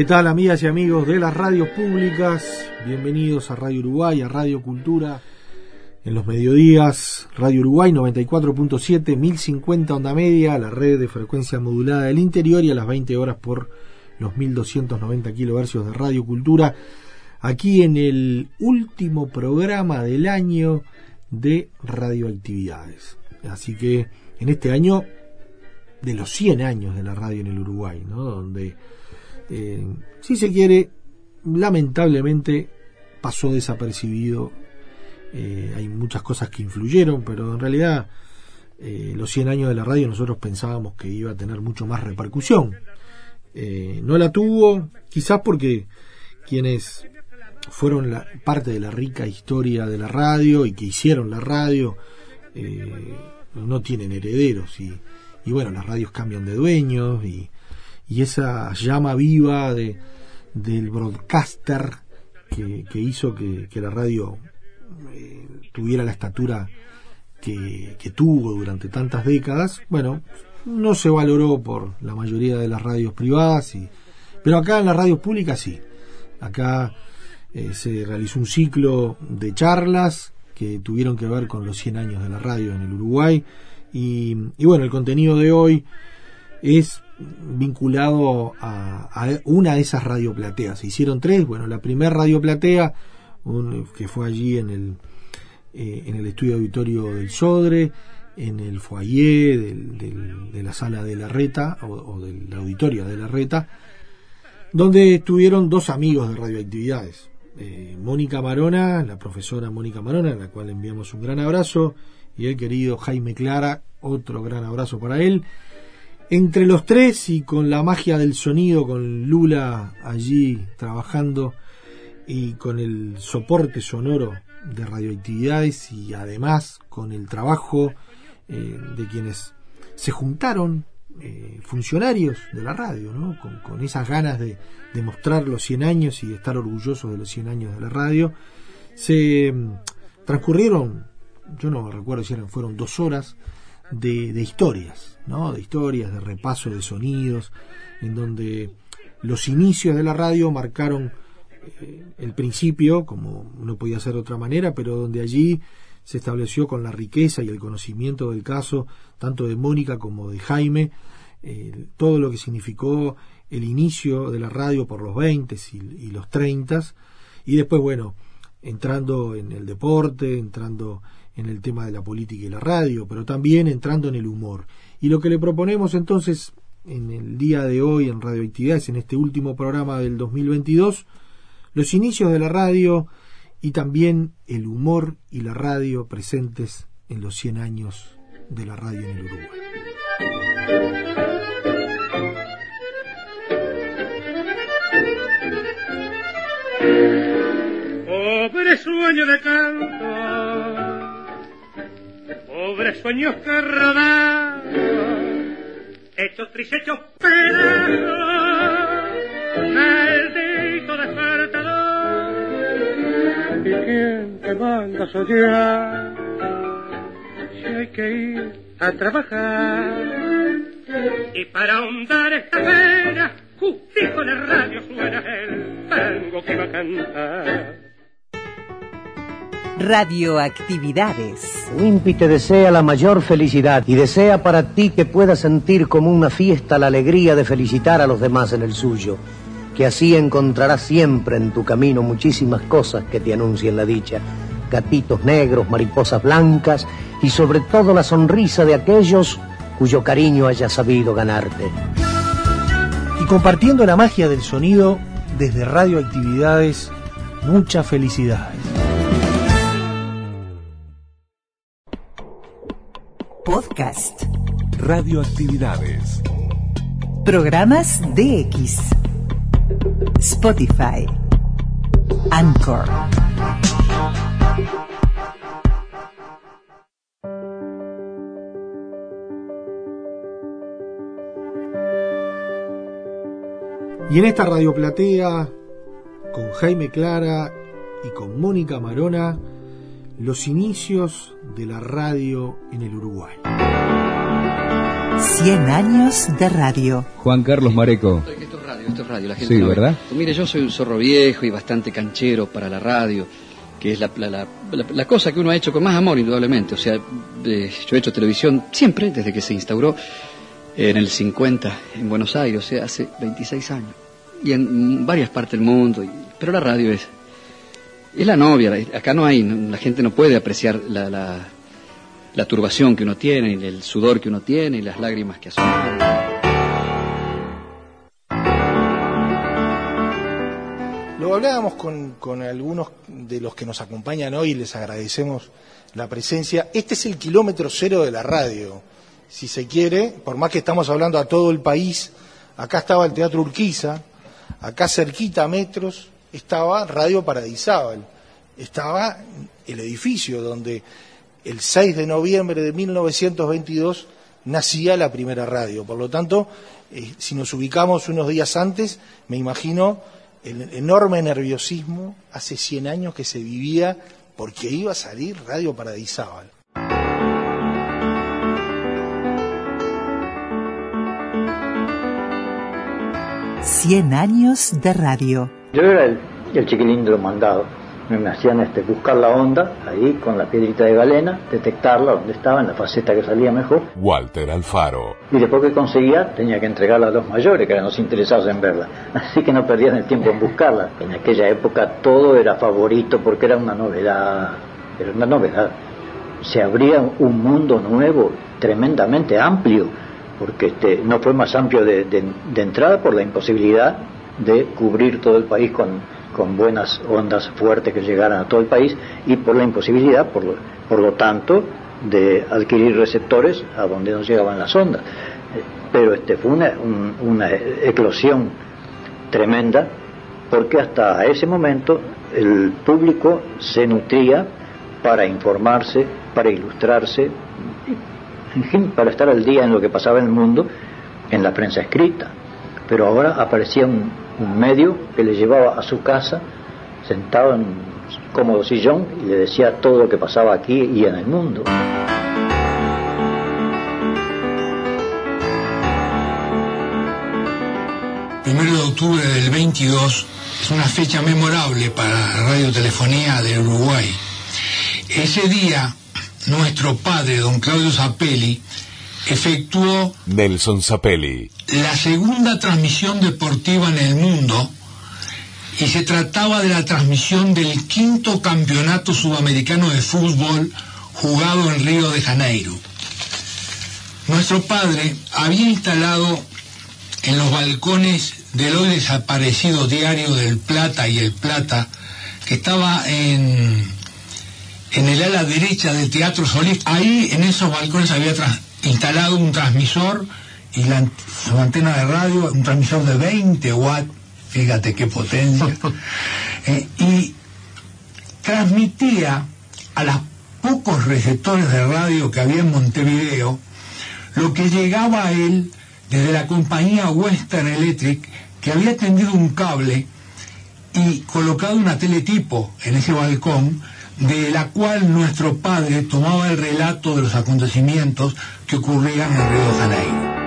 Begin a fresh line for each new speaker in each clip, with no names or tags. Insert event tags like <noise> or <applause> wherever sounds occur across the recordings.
¿Qué tal amigas y amigos de las radios públicas? Bienvenidos a Radio Uruguay, a Radio Cultura. En los mediodías, Radio Uruguay 94.7, 1050 onda media, la red de frecuencia modulada del interior y a las 20 horas por los 1290 kilohercios de Radio Cultura. Aquí en el último programa del año de radioactividades. Así que en este año de los 100 años de la radio en el Uruguay, ¿no? Donde eh, si se quiere, lamentablemente pasó desapercibido. Eh, hay muchas cosas que influyeron, pero en realidad eh, los 100 años de la radio nosotros pensábamos que iba a tener mucho más repercusión. no la tuvo, quizás porque quienes fueron la, parte de la rica historia de la radio y que hicieron la radio no tienen herederos y, y bueno, las radios cambian de dueños y, y esa llama viva de, del broadcaster que, hizo que, la radio eh, tuviera la estatura que, tuvo durante tantas décadas, bueno, no se valoró por la mayoría de las radios privadas, y, pero acá en las radios públicas sí. Acá eh, se realizó un ciclo de charlas que tuvieron que ver con los 100 años de la radio en el Uruguay. Y, y bueno, el contenido de hoy es vinculado a, una de esas radioplateas. Se hicieron tres, bueno, la primera radioplatea, un, que fue allí en el, eh, en el estudio auditorio del Sodre, en el foyer de la sala de la Reta, o, del auditorio de la Reta, donde estuvieron dos amigos de radioactividades. Eh, Mónica Marona, la profesora Mónica Marona, a la cual enviamos un gran abrazo, y el querido Jaime Clara, otro gran abrazo para él entre los tres y con la magia del sonido, con Lula allí trabajando y con el soporte sonoro de radioactividades y además con el trabajo eh, de quienes se juntaron eh, funcionarios de la radio, ¿no? con, esas ganas de, de, mostrar los 100 años y de estar orgullosos de los 100 años de la radio, se mm, transcurrieron, yo no recuerdo si eran, fueron dos horas, de, historias, ¿no? de historias, de repaso de sonidos, en donde los inicios de la radio marcaron eh, el principio, como no podía ser de otra manera, pero donde allí se estableció con la riqueza y el conocimiento del caso, tanto de Mónica como de Jaime, eh, todo lo que significó el inicio de la radio por los 20 y, y los 30, y después, bueno, entrando en el deporte, entrando en el tema de la política y la radio, pero también entrando en el humor. Y lo que le proponemos entonces en el día de hoy en Radioactividades, en este último programa del 2022, los inicios de la radio y también el humor y la radio presentes en los 100 años de la radio en el Uruguay.
Pobre sueño de canto pobres sueños que rodaron, hechos tris, hechos pedazos, maldito despertador. ¿Y quién te manda a soñar? Si hay que ir a trabajar. Y para ahondar esta pena, justico en el radio suena el algo que va a cantar.
Radioactividades.
Wimpy te desea la mayor felicidad y desea para ti que puedas sentir como una fiesta la alegría de felicitar a los demás en el suyo. Que así encontrarás siempre en tu camino muchísimas cosas que te anuncien la dicha. Gatitos negros, mariposas blancas y sobre todo la sonrisa de aquellos cuyo cariño hayas sabido ganarte.
Y compartiendo la magia del sonido desde Radioactividades, muchas felicidades.
Podcast.
Radioactividades.
Programas DX. Spotify. Anchor.
Y en esta radioplatea, con Jaime Clara y con Mónica Marona, los inicios de la radio en el Uruguay.
100 años de radio.
Juan Carlos Mareco.
Esto es radio, esto es radio. La gente
Sí,
no ve.
¿verdad?
Mire, yo soy un zorro viejo y bastante canchero para la radio, que es la, la- la- la- la cosa que uno ha hecho con más amor, indudablemente. O sea, eh, yo he hecho televisión siempre, desde que se instauró en el 50 en Buenos Aires, o sea, hace 26 años. Y en varias partes del mundo. y- pero la radio es, es la novia. Acá no hay, la gente no puede apreciar la, la, la turbación que uno tiene, y el sudor que uno tiene, y las lágrimas que asoman.
Lo hablábamos con, algunos de los que nos acompañan hoy, les agradecemos la presencia. Este es el kilómetro cero de la radio, si se quiere, por más que estamos hablando a todo el país. Acá estaba el Teatro Urquiza, acá cerquita metros estaba Radio Paradisábal, estaba el edificio donde el 6 de noviembre de 1922 nacía la primera radio. Por lo tanto, eh, si nos ubicamos unos días antes, me imagino el enorme nerviosismo hace 100 años que se vivía porque iba a salir Radio Paradisábal.
100 años de radio.
Yo era el, el chiquilín de los mandados. Me, me hacían este, buscar la onda ahí con la piedrita de galena, detectarla donde estaba, en la faceta que salía mejor.
Walter Alfaro.
Y después que conseguía, tenía que entregarla a los mayores, que eran los interesados en verla. <laughs> Así que no perdían el tiempo en buscarla. En aquella época todo era favorito porque era una novedad. Era una novedad. Se abría un mundo nuevo, tremendamente amplio, porque este, no fue más amplio de, de- de entrada por la imposibilidad de cubrir todo el país con, con buenas ondas fuertes que llegaran a todo el país y por la imposibilidad, por lo, por lo tanto, de adquirir receptores a donde no llegaban las ondas. Pero este fue una, un- una eclosión tremenda porque hasta ese momento el público se nutría para informarse, para ilustrarse, en fin, para estar al día en lo que pasaba en el mundo en la prensa escrita. Pero ahora aparecía un medio que le llevaba a su casa, sentado en un cómodo sillón, y le decía todo lo que pasaba aquí y en el mundo.
Primero de octubre del 22 es una fecha memorable para la radiotelefonía del Uruguay. Ese día, nuestro padre, don Claudio Zapelli, efectuó
Nelson Zapelli.
la segunda transmisión deportiva en el mundo y se trataba de la transmisión del quinto campeonato sudamericano de fútbol jugado en Río de Janeiro. Nuestro padre había instalado en los balcones del hoy desaparecido diario del Plata y el Plata, que estaba en, en el ala derecha del Teatro Solís. Ahí en esos balcones había tras- instalado un transmisor y la, su antena de radio, un transmisor de 20 watts, fíjate qué potencia, <laughs> Eh, y transmitía a los pocos receptores de radio que había en Montevideo lo que llegaba a él desde la compañía Western Electric que había tendido un cable y colocado una teletipo en ese balcón de la cual nuestro padre tomaba el relato de los acontecimientos que ocurrían en Río de Janeiro.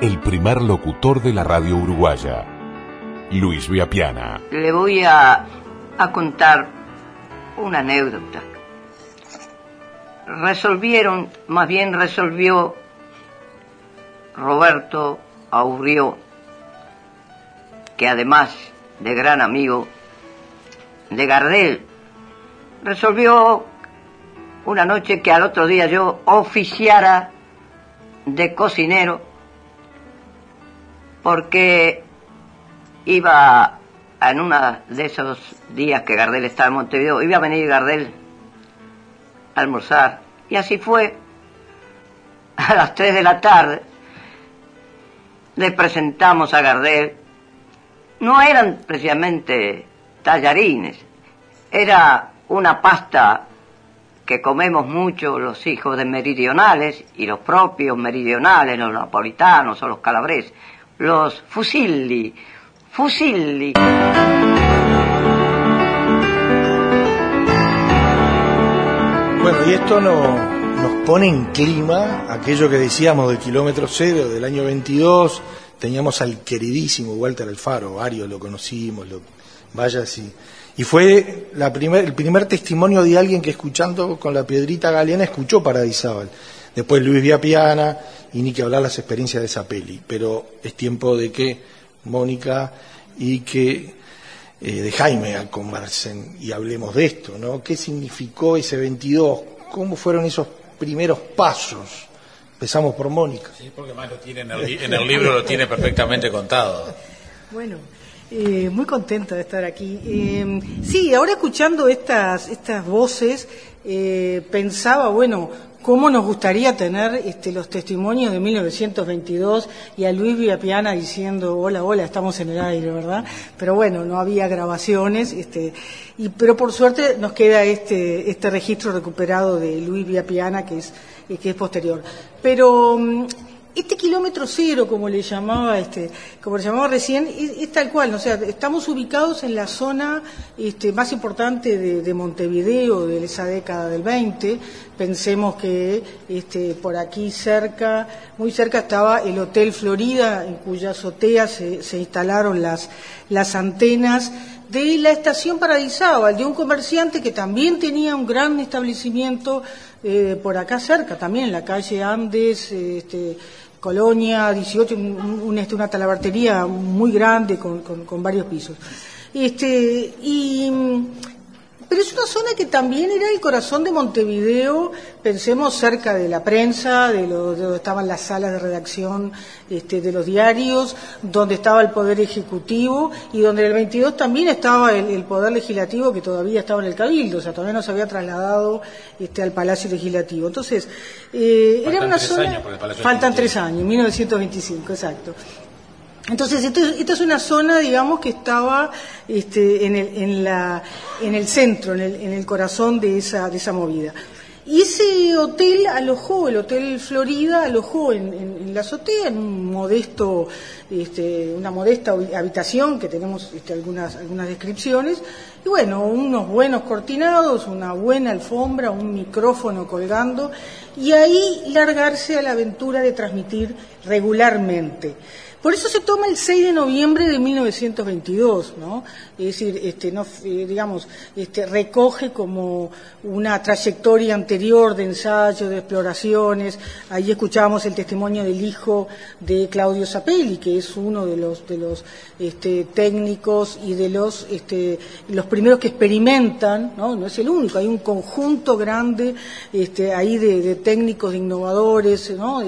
el primer locutor de la radio uruguaya, Luis Viapiana.
Le voy a, a contar una anécdota. Resolvieron, más bien resolvió Roberto Aurrió, que además de gran amigo de Gardel, resolvió una noche que al otro día yo oficiara de cocinero porque iba en uno de esos días que Gardel estaba en Montevideo, iba a venir Gardel a almorzar. Y así fue. A las 3 de la tarde le presentamos a Gardel. No eran precisamente tallarines, era una pasta que comemos mucho los hijos de meridionales y los propios meridionales, los napolitanos o los calabres, los fusilli, fusilli.
Bueno, y esto no, nos pone en clima aquello que decíamos del kilómetro cero del año 22. Teníamos al queridísimo Walter Alfaro, varios lo conocimos, lo, vaya así. Y fue la primer, el primer testimonio de alguien que escuchando con la piedrita galeana escuchó Paradisábal. Después Luis Viapiana y ni que hablar las experiencias de esa peli. Pero es tiempo de que Mónica y que eh, de Jaime conversen y hablemos de esto, ¿no? ¿Qué significó ese 22? ¿Cómo fueron esos primeros pasos? Empezamos por Mónica.
Sí, porque más lo tiene en el, en el libro, lo tiene perfectamente contado.
Bueno, eh, muy contenta de estar aquí. Eh, sí, ahora escuchando estas, estas voces, eh, pensaba, bueno, cómo nos gustaría tener este, los testimonios de 1922 y a Luis Villapiana diciendo, hola, hola, estamos en el aire, ¿verdad? Pero bueno, no había grabaciones, este, y, pero por suerte nos queda este, este registro recuperado de Luis Villapiana, que es, que es posterior. Pero mm, este kilómetro cero, como le llamaba, este, como le llamaba recién, es, tal cual, o sea, estamos ubicados en la zona este, más importante de, de Montevideo de esa década del 20. Pensemos que este, por aquí cerca, muy cerca estaba el Hotel Florida, en cuya azotea se, instalaron las, antenas de la estación Paradisábal, de un comerciante que también tenía un gran establecimiento eh, por acá cerca, también en la calle Andes, este, Colonia 18, un- este, una talabartería muy grande con, con- varios pisos. Este, y, pero es una zona que también era el corazón de Montevideo, pensemos cerca de la prensa, de, lo- de donde estaban las salas de redacción este, de los diarios, donde estaba el Poder Ejecutivo y donde en el 22 también estaba el, el Poder Legislativo que todavía estaba en el Cabildo, o sea, todavía no se había trasladado este, al Palacio Legislativo. Entonces, eh, era
Faltan
una
tres
zona... Faltan tres años, 1925, exacto. Entonces, esta es una zona, digamos, que estaba este, en, el, en, la, en el centro, en el, en el corazón de esa, de esa movida. Y ese hotel alojó, el Hotel Florida alojó en, en- la azotea, en un modesto, este, una modesta habi- habitación que tenemos este, algunas, algunas descripciones, y bueno, unos buenos cortinados, una buena alfombra, un micrófono colgando, y ahí largarse a la aventura de transmitir regularmente. Por eso se toma el 6 de noviembre de 1922, ¿no? Es decir, este, eh, digamos, este, recoge como una trayectoria anterior de ensayo, de exploraciones. Ahí escuchábamos el testimonio del hijo de Claudio Zapelli, que es uno de los, este, técnicos y de los, los primeros que experimentan, ¿no? No es el único, hay un conjunto grande ahí de, técnicos, de innovadores, ¿no?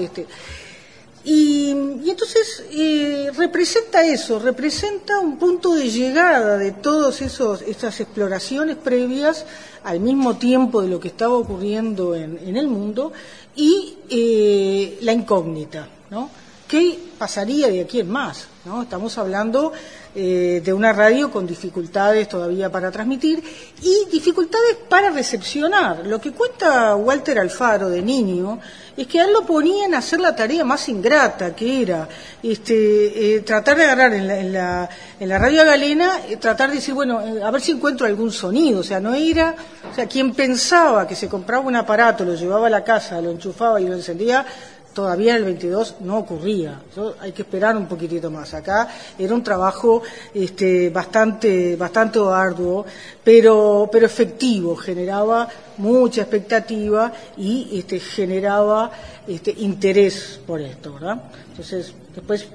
Y, entonces eh, representa eso, representa un punto de llegada de todas esas exploraciones previas al mismo tiempo de lo que estaba ocurriendo en, en el mundo y eh, la incógnita, ¿no? ¿Qué pasaría de aquí en más? ¿no? Estamos hablando eh, de una radio con dificultades todavía para transmitir y dificultades para recepcionar. Lo que cuenta Walter Alfaro de niño es que a él lo ponían a hacer la tarea más ingrata, que era este, eh, tratar de agarrar en la, en la, en la radio galena, eh, tratar de decir, bueno, a ver si encuentro algún sonido. O sea, no era, o sea, quien pensaba que se compraba un aparato, lo llevaba a la casa, lo enchufaba y lo encendía, todavía en el 22 no ocurría. Eso hay que esperar un poquitito más. Acá era un trabajo este, bastante, bastante arduo, pero, pero efectivo, generaba mucha expectativa y este, generaba este, interés por esto, ¿verdad? Entonces, después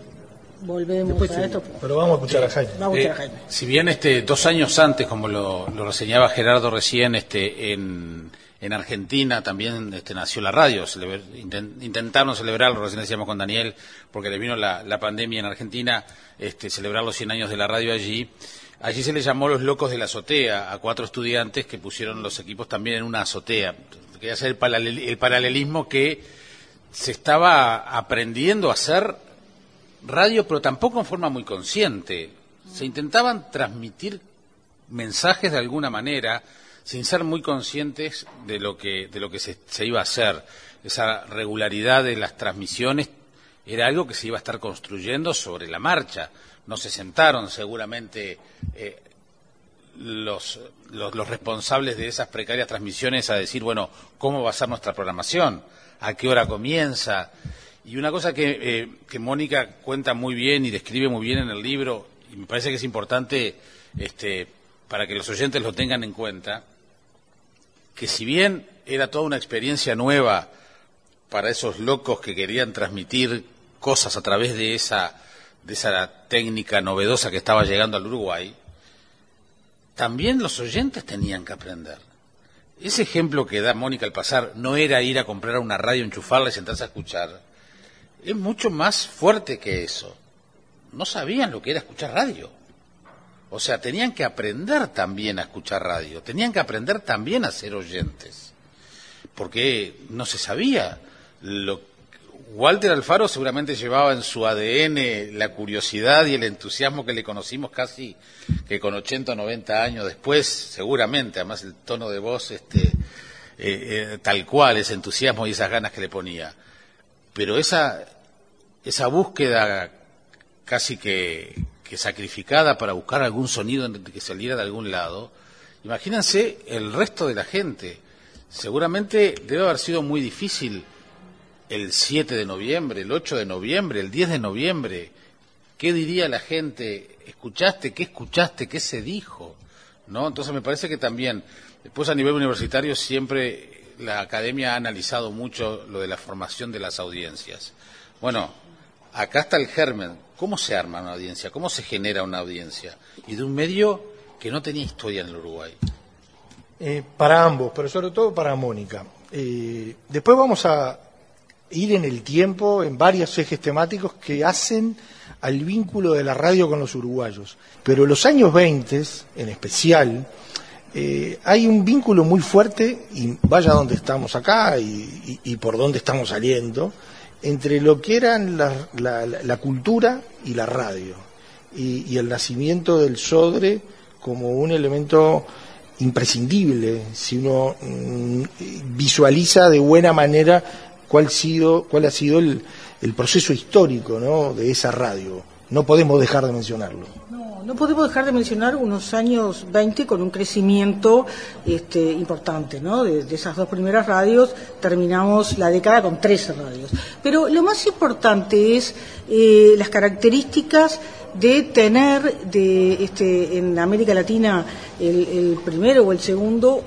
volvemos
Después
a
sí,
esto.
pero vamos a escuchar a Jaime.
Vamos a escuchar a
Eh,
Jaime.
Si bien este, dos años antes, como lo, lo reseñaba Gerardo recién, este, en, en Argentina también este, nació la radio. Celebr- inten- intentaron celebrarlo, recién decíamos con Daniel, porque le vino la, pandemia en Argentina, este, celebrar los 100 años de la radio allí. Allí se le llamó Los Locos de la Azotea a cuatro estudiantes que pusieron los equipos también en una azotea. Quería hacer el, el paralelismo que se estaba aprendiendo a hacer radio, pero tampoco en forma muy consciente. Se intentaban transmitir mensajes de alguna manera sin ser muy conscientes de lo que, de lo que se, iba a hacer. Esa regularidad de las transmisiones era algo que se iba a estar construyendo sobre la marcha. No se sentaron seguramente eh, los responsables de esas precarias transmisiones a decir, bueno, ¿cómo va a ser nuestra programación? ¿A qué hora comienza? Y una cosa que, eh, que Mónica cuenta muy bien y describe muy bien en el libro, y me parece que es importante este, para que los oyentes lo tengan en cuenta, que si bien era toda una experiencia nueva para esos locos que querían transmitir cosas a través de esa, de esa técnica novedosa que estaba llegando al Uruguay, también los oyentes tenían que aprender. Ese ejemplo que da Mónica al pasar no era ir a comprar una radio, enchufarla y sentarse a escuchar. Es mucho más fuerte que eso. No sabían lo que era escuchar radio. O sea, tenían que aprender también a escuchar radio, tenían que aprender también a ser oyentes. Porque no se sabía. Lo... Walter Alfaro seguramente llevaba en su ADN la curiosidad y el entusiasmo que le conocimos casi que con 80 o 90 años después, seguramente, además el tono de voz este, eh, eh, tal cual, ese entusiasmo y esas ganas que le ponía. Pero esa, esa búsqueda casi que, sacrificada para buscar algún sonido que saliera de algún lado, imagínense el resto de la gente. Seguramente debe haber sido muy difícil el 7 de noviembre, el 8 de noviembre, el 10 de noviembre. ¿Qué diría la gente? ¿Escuchaste? ¿Qué escuchaste? ¿Qué se dijo? ¿No? Entonces me parece que también, después a nivel universitario siempre la academia ha analizado mucho lo de la formación de las audiencias. Bueno, acá está el germen. ¿Cómo se arma una audiencia? ¿Cómo se genera una audiencia? Y de un medio que no tenía historia en el Uruguay.
Eh, para ambos, pero sobre todo para Mónica. Eh, después vamos a ir en el tiempo en varios ejes temáticos que hacen al vínculo de la radio con los uruguayos. Pero los años 20, en especial, eh, hay un vínculo muy fuerte, y vaya donde estamos acá y, y, y por dónde estamos saliendo, entre lo que eran la, la, la cultura y la radio, y, el nacimiento del Sodre como un elemento imprescindible, si uno mm, visualiza de buena manera cuál, sido, cuál ha sido el, el proceso histórico ¿no? de esa radio. No podemos dejar de mencionarlo.
No, podemos dejar de mencionar unos años 20 con un crecimiento este, importante, ¿no? De, esas dos primeras radios terminamos la década con 13 radios. Pero lo más importante es eh, las características de tener de, este, en América Latina el, el primero o el segundo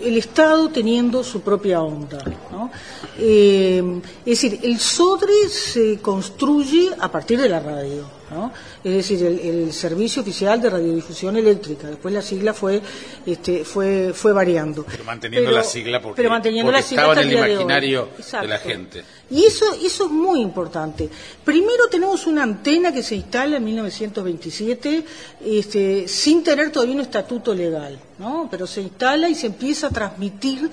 el Estado teniendo su propia onda. ¿no? Eh, es decir, el SODRE se construye a partir de la radio. ¿No? Es decir, el, el, Servicio Oficial de Radiodifusión Eléctrica. Después la sigla fue este, fue, fue variando.
Pero manteniendo
pero,
la sigla porque,
pero manteniendo
porque
la sigla
estaba en el imaginario
de,
de la gente.
Y eso, eso es muy importante. Primero tenemos una antena que se instala en 1927 este, sin tener todavía un estatuto legal, ¿no? pero se instala y se empieza a transmitir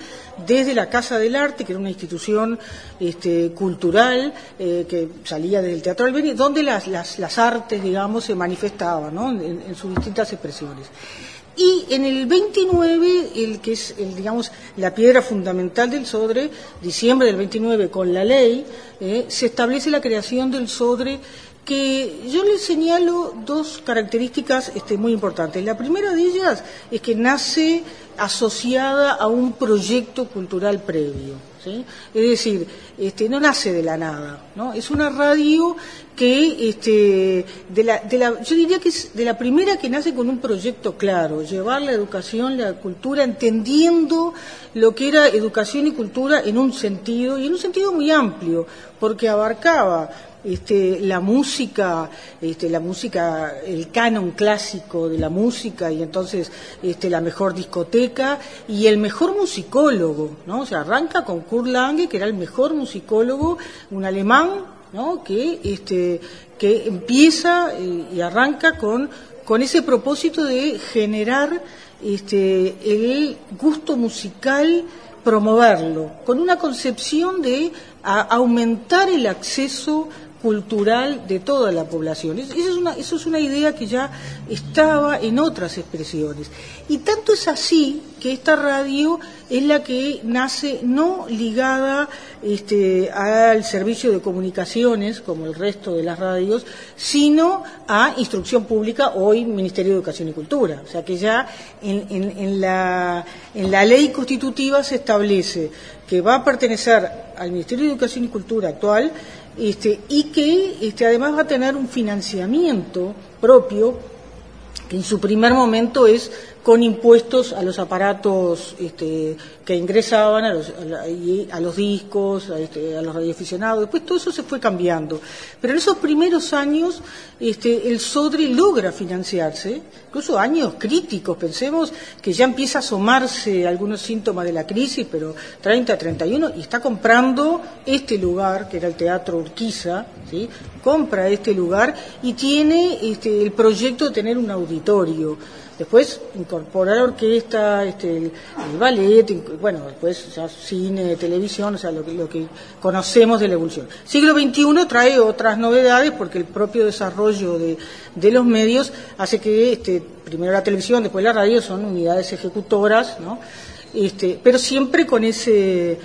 desde la Casa del Arte, que era una institución este, cultural eh, que salía desde el Teatro Albeni, donde las, las, las artes, digamos, se manifestaban ¿no? en, en sus distintas expresiones. Y en el 29, el que es, el, digamos, la piedra fundamental del SODRE, diciembre del 29, con la ley, eh, se establece la creación del SODRE que yo le señalo dos características este, muy importantes. La primera de ellas es que nace asociada a un proyecto cultural previo. ¿sí? Es decir, este, no nace de la nada, ¿no? Es una radio que, este, de la, de la, yo diría que es de la primera que nace con un proyecto claro, llevar la educación, la cultura, entendiendo lo que era educación y cultura en un sentido, y en un sentido muy amplio, porque abarcaba este, la música, este, la música, el canon clásico de la música y entonces este, la mejor discoteca y el mejor musicólogo, ¿no? O sea, arranca con Kurt Lange, que era el mejor musicólogo, un alemán, ¿no? Que, este, que empieza y arranca con, con ese propósito de generar este, el gusto musical promoverlo, con una concepción de aumentar el acceso cultural de toda la población. Eso es, una, eso es una idea que ya estaba en otras expresiones. Y tanto es así que esta radio es la que nace no ligada este, al servicio de comunicaciones, como el resto de las radios, sino a instrucción pública, hoy Ministerio de Educación y Cultura. O sea que ya en, en, la, en la ley constitutiva se establece que va a pertenecer al Ministerio de Educación y Cultura actual este, y que este, además va a tener un financiamiento propio que en su primer momento es con impuestos a los aparatos este, que ingresaban, a los, a, los discos, a, este, a, los radioaficionados. Después todo eso se fue cambiando. Pero en esos primeros años este, el SODRE logra financiarse, incluso años críticos. Pensemos que ya empieza a asomarse algunos síntomas de la crisis, pero 30, 31, y está comprando este lugar, que era el Teatro Urquiza, ¿sí? compra este lugar y tiene este, el proyecto de tener un auditorio. Después incorporar orquesta, este, el, ballet, bueno, después ya cine, televisión, o sea, lo, que conocemos de la evolución. Siglo XXI trae otras novedades porque el propio desarrollo de, los medios hace que este, primero la televisión, después la radio son unidades ejecutoras, ¿no? Este, pero siempre con ese,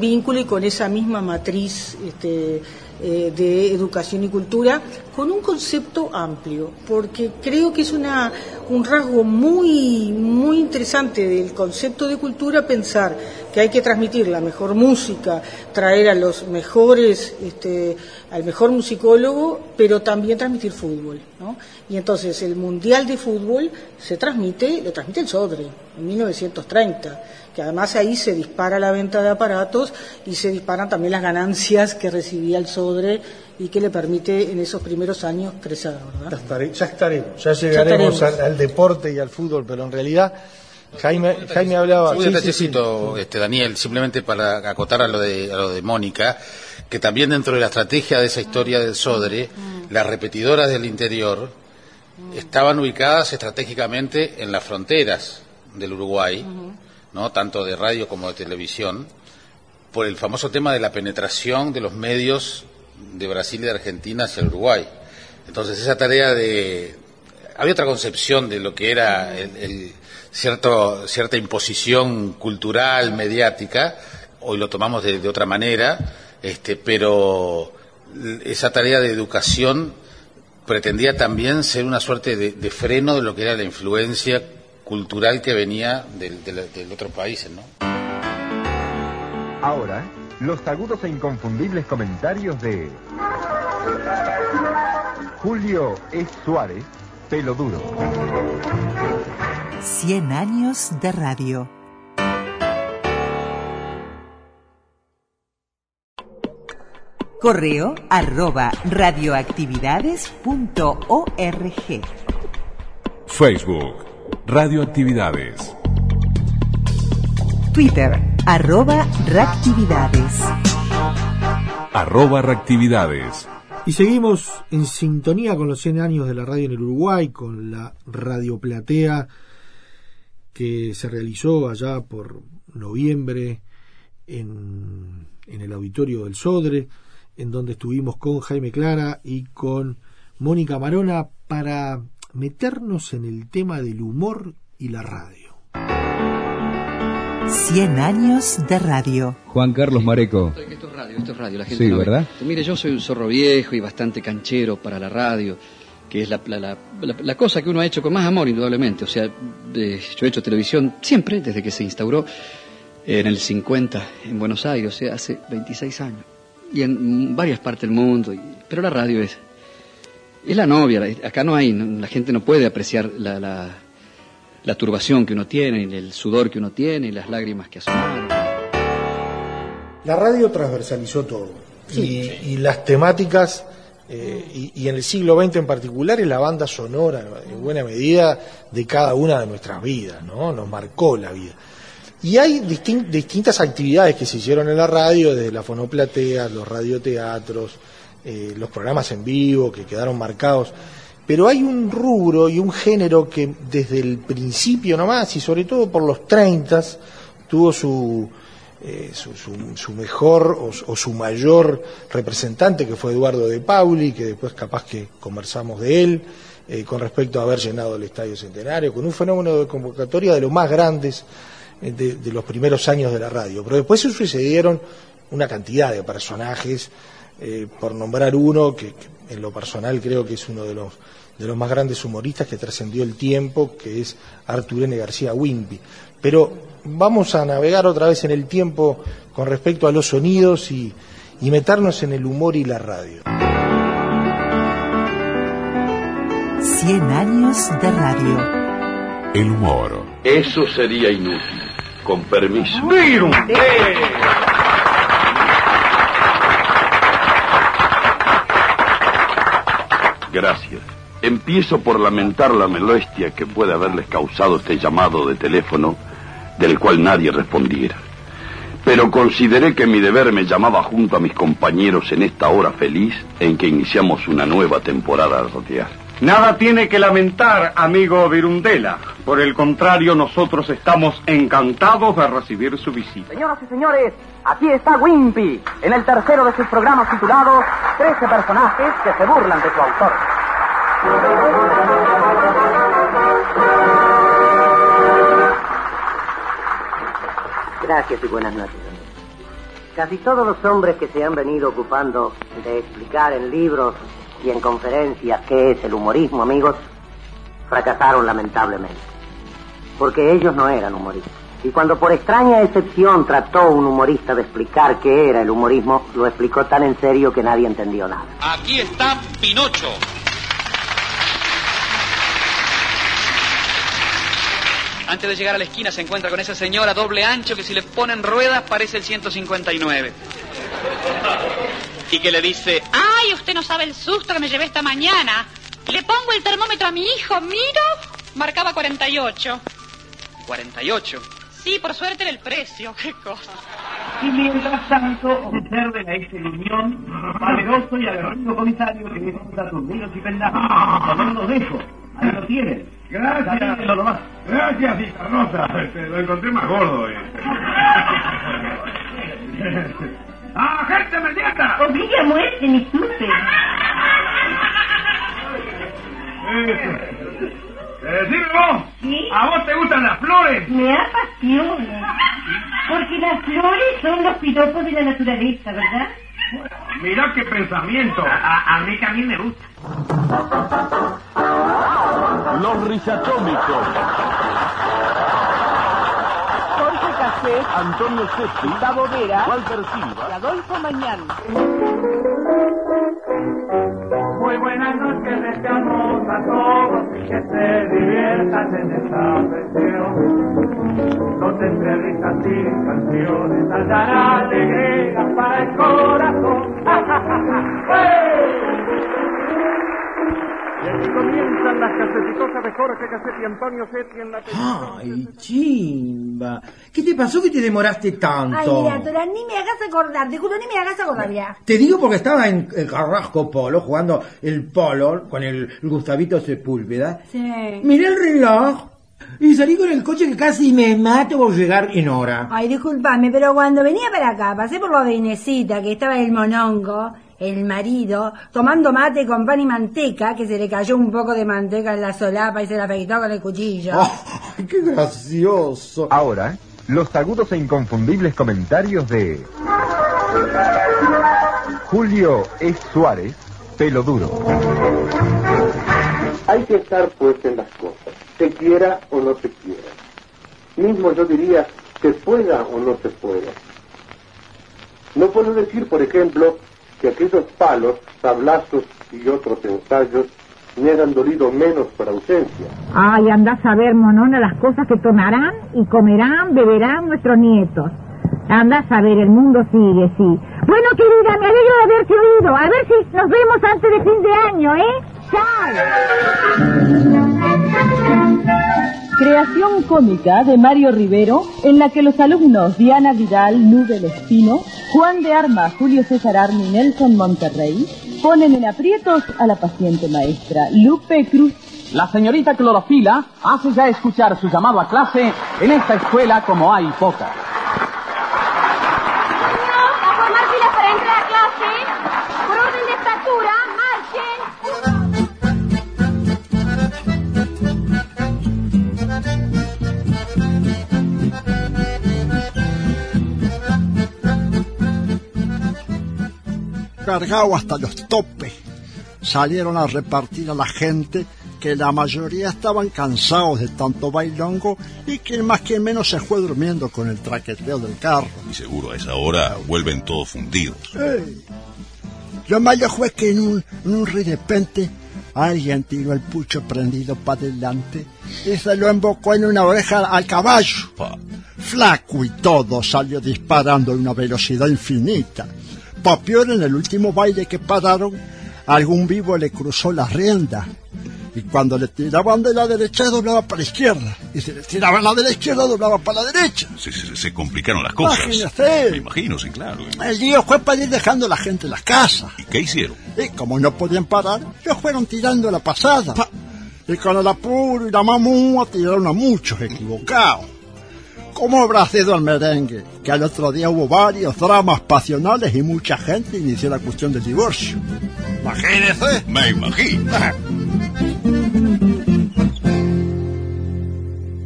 vínculo y con esa misma matriz eh, de educación y cultura con un concepto amplio, porque creo que es una, un rasgo muy, muy interesante del concepto de cultura pensar que hay que transmitir la mejor música, traer a los mejores, este, al mejor musicólogo, pero también transmitir fútbol. ¿no? Y entonces el Mundial de Fútbol se transmite, lo transmite el Sodre, en 1930 que además ahí se dispara la venta de aparatos y se disparan también las ganancias que recibía el Sodre y que le permite en esos primeros años crecer.
Ya, estaremos, ya llegaremos Al, deporte y al fútbol, pero en realidad Jaime, Jaime hablaba...
Un detallito, Este, Daniel, simplemente para acotar a lo de, a lo de Mónica, que también dentro de la estrategia de esa historia del Sodre, mm. las repetidoras del interior estaban ubicadas estratégicamente en las fronteras del Uruguay. ¿no? tanto de radio como de televisión, por el famoso tema de la penetración de los medios de Brasil y de Argentina hacia el Uruguay. Entonces esa tarea de... Había otra concepción de lo que era el, cierto, cierta imposición cultural, mediática, hoy lo tomamos de, otra manera, este, pero esa tarea de educación pretendía también ser una suerte de freno de lo que era la influencia cultural que venía del, del, del otros países, ¿no?
Ahora, los agudos e inconfundibles comentarios de Julio E. Suárez, pelo duro.
100 años de radio. Correo arroba radioactividades.org.
Facebook Radioactividades.
Twitter, arroba reactividades.
Arroba reactividades.
Y seguimos en sintonía con los 100 años de la radio en el Uruguay, con la Radio Platea que se realizó allá por noviembre en, en el auditorio del Sodre, en donde estuvimos con Jaime Clara y con Mónica Marona para meternos en el tema del humor y la radio.
100 años de radio.
Juan Carlos Mareco.
Esto es radio, esto es radio. La gente
sí, ¿verdad?
Mire, yo soy un zorro viejo y bastante canchero para la radio, que es la, la, la, cosa que uno ha hecho con más amor, indudablemente. O sea, yo he hecho televisión siempre, desde que se instauró. en el 50 en Buenos Aires, o sea, hace 26 años. Y en varias partes del mundo. y- pero la radio es, es la novia. Acá no hay, no- la gente no puede apreciar la, la, turbación que uno tiene, el sudor que uno tiene, y las lágrimas que asoman.
La radio transversalizó todo. Y, y las temáticas, eh, y, y en el siglo XX en particular, es la banda sonora, en buena medida, de cada una de nuestras vidas, ¿no? Nos marcó la vida. Y hay distin- distintas actividades que se hicieron en la radio, desde la fonoplatea, los radioteatros, eh, los programas en vivo que quedaron marcados. Pero hay un rubro y un género que desde el principio nomás, y sobre todo por los 30, tuvo su, eh, su, su- mejor o, su- mayor representante, que fue Eduardo de Pauli, que después capaz que conversamos de él, eh, con respecto a haber llenado el Estadio Centenario, con un fenómeno de convocatoria de los más grandes eh, de, los primeros años de la radio. Pero después se sucedieron una cantidad de personajes, por nombrar uno, que, que en lo personal creo que es uno de los, de los más grandes humoristas que trascendió el tiempo, que es Artur N. García Wimpy. Pero vamos a navegar otra vez en el tiempo con respecto a los sonidos y, y meternos en el humor y la radio.
100 años de radio.
El humor.
Eso sería inútil. Con permiso. Gracias. Empiezo por lamentar la molestia que puede haberles causado este llamado de teléfono del cual nadie respondiera. Pero consideré que mi deber me llamaba junto a mis compañeros en esta hora feliz en que iniciamos una nueva temporada radial.
Nada tiene que lamentar, amigo Virundela. Por el contrario, nosotros estamos encantados de recibir su visita.
Señoras y señores, aquí está Wimpy, en el tercero de sus programas titulados 13 personajes que se burlan de su autor.
Gracias y buenas noches. Casi todos los hombres que se han venido ocupando de explicar en libros y en conferencias qué es el humorismo, amigos, fracasaron lamentablemente. Porque ellos no eran humoristas. Y cuando por extraña excepción trató un humorista de explicar qué era el humorismo, lo explicó tan en serio que nadie entendió nada.
Aquí está Pinocho. Antes de llegar a la esquina se encuentra con esa señora doble ancho que si le ponen ruedas parece el 159. Y que le dice,
Ay, usted no sabe el susto que me llevé esta mañana. Le pongo el termómetro a mi hijo, miro, marcaba 48.
48.
Sí, por suerte era el precio, <laughs> qué cosa.
Y mientras tanto, observen a este gruñón, valeroso y aguerrido comisario que disfruta turbinos y pendazos. Con los dejo. Ahí lo tienen.
Gracias.
Lo nomás.
Gracias, Cisternosa. Este, lo encontré más gordo hoy. <laughs> ¡Ah, gente mediata!
Obliga a muerte, mi supe.
Eh, dime vos, ¿a vos te gustan las flores?
Me apasiona. Porque las flores son los piropos de la naturaleza, ¿verdad?
Mirá qué pensamiento. A, a mí también me gusta.
Los risatómicos.
Jorge Café,
Antonio Seppi.
Gustavo Vera,
Walter Silva.
y Adolfo Mañán.
Muy buenas noches, deseamos a todos y que se diviertan en esta sesión. Donde entre risas y canciones hallará alegría para el corazón. <laughs>
Y aquí comienzan las casetitosas de Jorge Casetti y Antonio Setti en la
Ay, chimba. ¿Qué te pasó que te demoraste tanto?
Ay, mira, Tora, ni me hagas acordar, te juro, ni me hagas acordar ya.
Te digo porque estaba en el Carrasco Polo jugando el polo con el Gustavito Sepúlveda.
Sí.
Miré el reloj y salí con el coche que casi me mato por llegar en hora.
Ay, discúlpame, pero cuando venía para acá, pasé por lo de Inesita, que estaba el monongo, el marido, tomando mate con pan y manteca, que se le cayó un poco de manteca en la solapa y se la afeitó con el cuchillo.
¡Ay, <laughs> qué gracioso!
Ahora, los agudos e inconfundibles comentarios de Julio E. Suárez, pelo duro.
Hay que estar pues en las cosas, se quiera o no se quiera. Mismo yo diría, se pueda o no se pueda. No puedo decir, por ejemplo, que aquellos palos, tablazos y otros ensayos me hayan dolido menos por ausencia.
Ay, andás a ver, monona, las cosas que tomarán y comerán, beberán nuestros nietos. Andás a ver, el mundo sigue, sí. Bueno, querida, me alegro de haberte oído. A ver si nos vemos antes de fin de año, ¿eh? ¡Chao!
Creación cómica de Mario Rivero, en la que los alumnos Diana Vidal, Nubel Espino, Juan de Armas, Julio César Armi Nelson Monterrey ponen en aprietos a la paciente maestra Lupe Cruz.
La señorita Clorofila hace ya escuchar su llamado a clase en esta escuela como hay pocas.
Cargado hasta los topes. Salieron a repartir a la gente que la mayoría estaban cansados de tanto bailongo y quien más que menos se fue durmiendo con el traqueteo del carro.
Y seguro a esa hora vuelven todos fundidos.
Ey. Lo malo fue que en un, en un repente alguien tiró el pucho prendido para adelante y se lo embocó en una oreja al caballo. Flaco y todo salió disparando a una velocidad infinita. Pa' peor, en el último baile que pararon, algún vivo le cruzó la rienda. Y cuando le tiraban de la derecha, doblaba para la izquierda. Y si le tiraban la de la izquierda, doblaba para la derecha.
Se, se- se complicaron las cosas.
Imagínese.
Me imagino, sí, claro.
El lío fue para ir dejando a la gente en las casas.
¿Y qué hicieron?
Y como no podían parar, ellos fueron tirando la pasada. Y con el apuro y la mamúa tiraron a muchos equivocados. ¿Cómo habrá sido el merengue? Que al otro día hubo varios dramas pasionales y mucha gente inició la cuestión del divorcio. Imagínese.
Me imagino.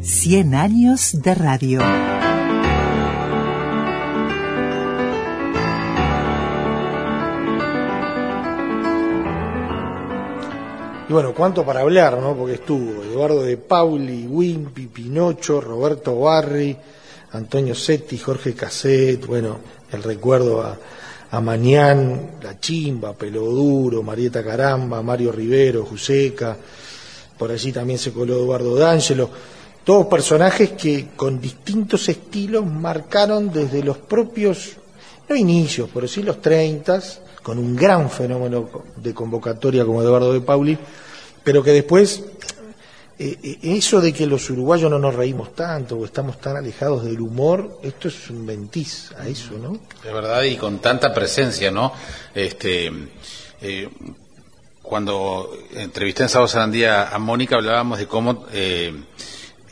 100 años de radio.
Y bueno, cuánto para hablar, ¿no? Porque estuvo Eduardo de Pauli, Wimpy, Pinocho, Roberto Barri, Antonio Setti, Jorge Casset, bueno, el recuerdo a, a Mañán, La Chimba, Peloduro, Marieta Caramba, Mario Rivero, Juseca, por allí también se coló Eduardo D'Angelo, todos personajes que con distintos estilos marcaron desde los propios, no inicios, pero sí los treintas, con un gran fenómeno de convocatoria como Eduardo de Pauli, pero que después eh, eh, eso de que los uruguayos no nos reímos tanto o estamos tan alejados del humor, esto es un ventiz a eso, ¿no?
Es verdad, y con tanta presencia, ¿no? Este, eh, cuando entrevisté en Sábado Sarandía a Mónica, hablábamos de cómo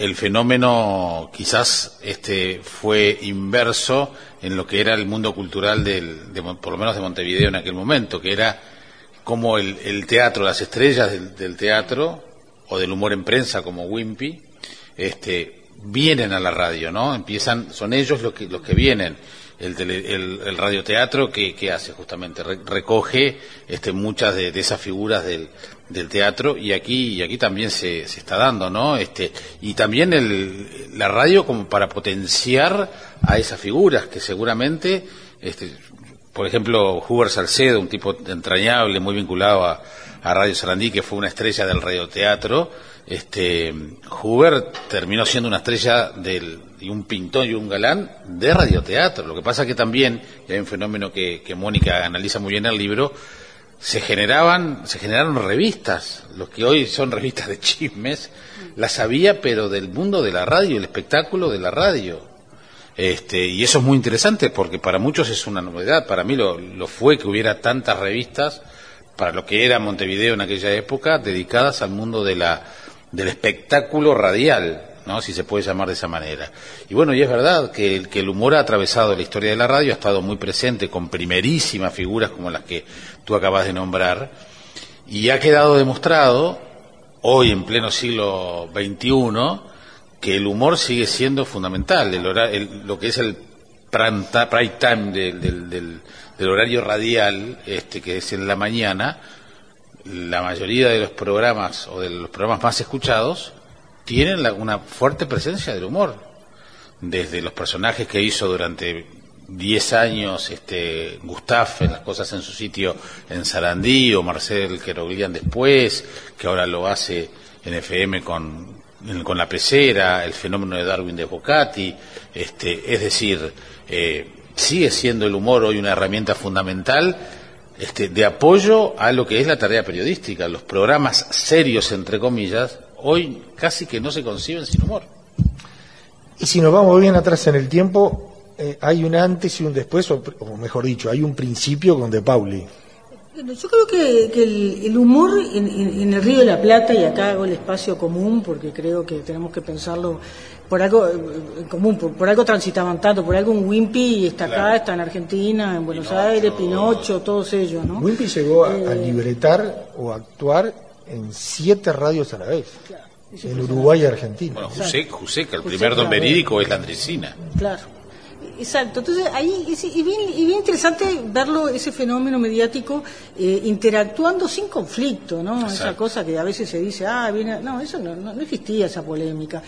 el fenómeno quizás este, fue inverso en lo que era el mundo cultural, del, de por lo menos de Montevideo en aquel momento, que era como el, el teatro, las estrellas del, del teatro o del humor en prensa como Wimpy, este, vienen a la radio, ¿no? Empiezan, son ellos los que, los que vienen. El, tele- el, radioteatro que, que hace justamente Re- recoge este, muchas de, de esas figuras del, del teatro y aquí y aquí también se, se está dando no este y también el, la radio como para potenciar a esas figuras que seguramente este, por ejemplo Huber Salcedo un tipo entrañable muy vinculado a, a Radio Sarandí que fue una estrella del radioteatro este Huber terminó siendo una estrella del y un pintor y un galán de radioteatro. Lo que pasa que también y hay un fenómeno que, Mónica analiza muy bien en el libro se generaban se generaron revistas los que hoy son revistas de chismes las había pero del mundo de la radio el espectáculo de la radio. Este, y eso es muy interesante porque para muchos es una novedad. Para mí lo fue que hubiera tantas revistas para lo que era Montevideo en aquella época dedicadas al mundo de la del espectáculo radial ¿no? si se puede llamar de esa manera. Y bueno, y es verdad que, el- que el humor ha atravesado la historia de la radio, ha estado muy presente con primerísimas figuras como las que tú acabas de nombrar, y ha quedado demostrado, hoy en pleno siglo XXI, que el humor sigue siendo fundamental, el el- lo que es el prime time del, del- del- del horario radial, este, que es en la mañana, la mayoría de los programas o de los programas más escuchados tienen la- una fuerte presencia del humor. desde los personajes que hizo durante 10 años este, Gustaf en las cosas en su sitio en Sarandí o Marcel Queroglian después, que ahora lo hace en FM con, con la pecera, el fenómeno de Darwin de Bocati, este, es decir, eh, sigue siendo el humor hoy una herramienta fundamental este, de apoyo a lo que es la tarea periodística. Los programas serios, entre comillas, hoy casi que no se conciben sin humor.
Y si nos vamos bien atrás en el tiempo, eh, hay un antes y un después, o, o mejor dicho, hay un principio con De Pauli.
Yo creo que, que el, el humor en, en- en el Río de la Plata, y acá hago el espacio común, porque creo que tenemos que pensarlo por algo eh, en común, por, por algo transitaban tanto, por algo un Wimpy está acá, está en Argentina, en Buenos Aires, Pinocho, todos ellos, ¿no?
Wimpy llegó a, a
Eh,
libretar o a actuar en siete radios a la vez, en Uruguay y Argentina.
Bueno, José, José, que el
José,
primer don
claro.
verídico es la Andresina.
Claro. Exacto, entonces ahí es y bien, y bien interesante verlo, ese fenómeno mediático eh, interactuando sin conflicto, ¿no? Esa cosa que a veces se dice, ah, viene, no, eso no, no, no existía esa polémica.